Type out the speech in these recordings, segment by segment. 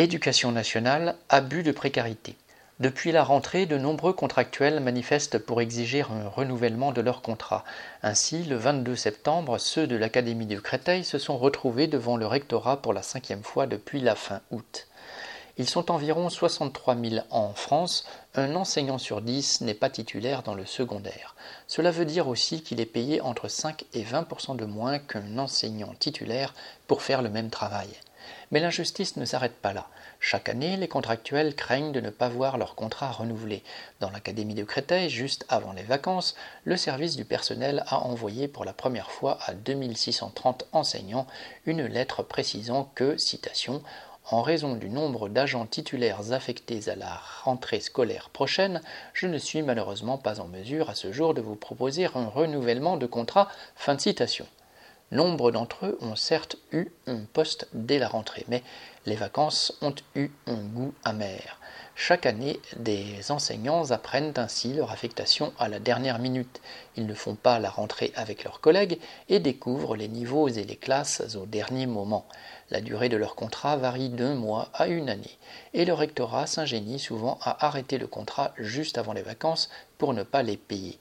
Éducation nationale, abus de précarité. Depuis la rentrée, de nombreux contractuels manifestent pour exiger un renouvellement de leur contrat. Ainsi, le 22 septembre, ceux de l'Académie de Créteil se sont retrouvés devant le rectorat pour la cinquième fois depuis la fin août. Ils sont environ 63 000 en France. Un enseignant sur 10 n'est pas titulaire dans le secondaire. Cela veut dire aussi qu'il est payé entre 5 et 20% de moins qu'un enseignant titulaire pour faire le même travail. Mais l'injustice ne s'arrête pas là. Chaque année, les contractuels craignent de ne pas voir leur contrat renouvelé. Dans l'Académie de Créteil, juste avant les vacances, le service du personnel a envoyé pour la première fois à 2630 enseignants une lettre précisant que, citation, en raison du nombre d'agents titulaires affectés à la rentrée scolaire prochaine, je ne suis malheureusement pas en mesure à ce jour de vous proposer un renouvellement de contrat. Fin de citation. Nombre d'entre eux ont certes eu un poste dès la rentrée, mais les vacances ont eu un goût amer. Chaque année, des enseignants apprennent ainsi leur affectation à la dernière minute. Ils ne font pas la rentrée avec leurs collègues et découvrent les niveaux et les classes au dernier moment. La durée de leur contrat varie d'un mois à une année, et le rectorat s'ingénie souvent à arrêter le contrat juste avant les vacances pour ne pas les payer.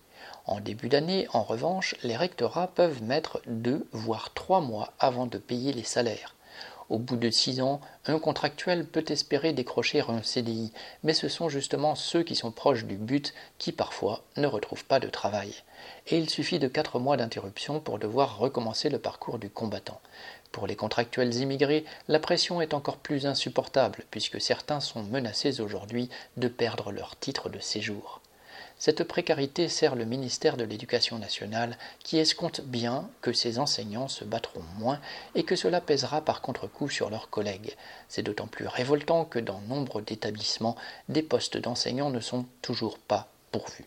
En début d'année, en revanche, les rectorats peuvent mettre deux voire trois mois avant de payer les salaires. Au bout de six ans, un contractuel peut espérer décrocher un CDI, mais ce sont justement ceux qui sont proches du but qui parfois ne retrouvent pas de travail. Et il suffit de quatre mois d'interruption pour devoir recommencer le parcours du combattant. Pour les contractuels immigrés, la pression est encore plus insupportable puisque certains sont menacés aujourd'hui de perdre leur titre de séjour. Cette précarité sert le ministère de l'Éducation nationale qui escompte bien que ses enseignants se battront moins et que cela pèsera par contre-coup sur leurs collègues. C'est d'autant plus révoltant que dans nombre d'établissements, des postes d'enseignants ne sont toujours pas pourvus.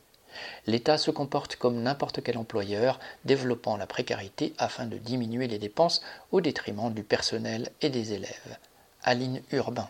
L'État se comporte comme n'importe quel employeur, développant la précarité afin de diminuer les dépenses au détriment du personnel et des élèves. Aline Urbain.